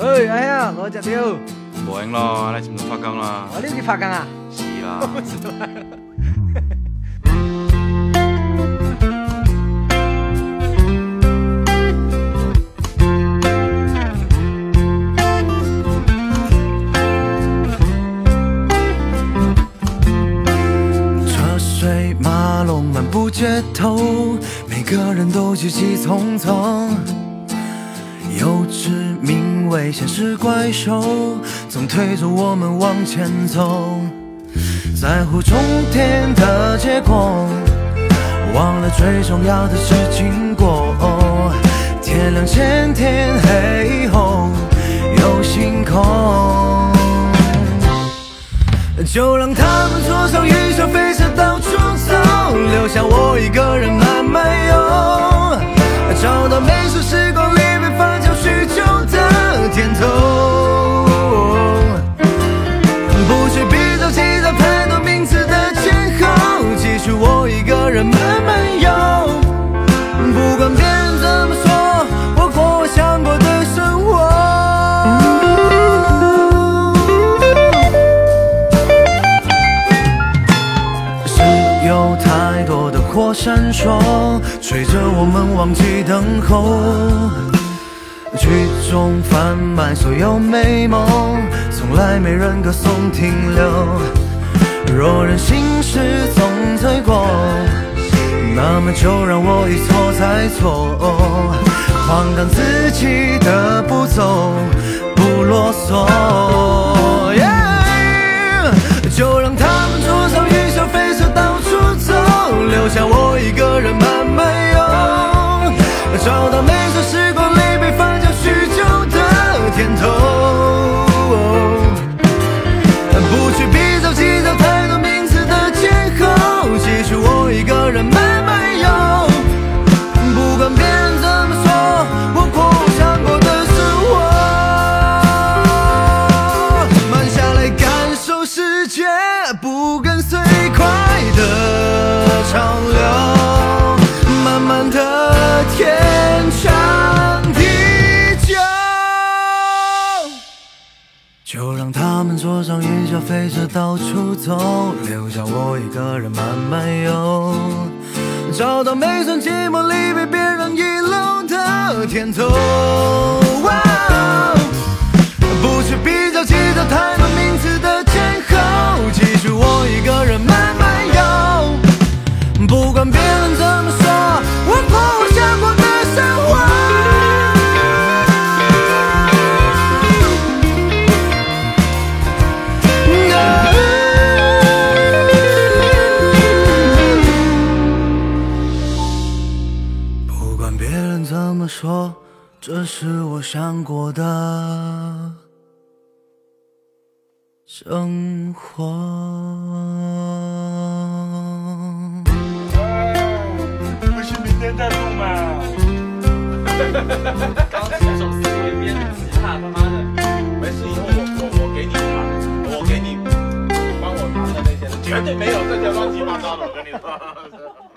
哎，哎呀，我食掉，无用咯，你是毋是发工啦？我你去拍工啊？是啦。车水马龙漫步街头，每个人都急急匆匆。幼稚名为现实怪兽，总推着我们往前走。在乎终点的结果，忘了最重要的是经过。天亮前天黑后有星空。就让他们坐上云霄飞车到处走，留下我一个人慢慢游，找到美食闪烁，吹着我们忘记等候。曲终贩卖所有美梦，从来没人歌颂停留。若人心事总罪过，那么就让我一错再错，放荡自己的步骤，不啰嗦。就让他们坐上云霄飞车到处走，留下我一个人慢慢游，找到每寸寂寞里被别人遗漏的甜头。这是我想过的生活。不是明天再录吗？刚写首诗一边吉他，他妈的，没事，以后我我我给你弹，我给你帮我弹的那些，绝对没有这些乱七八糟的，我跟你说。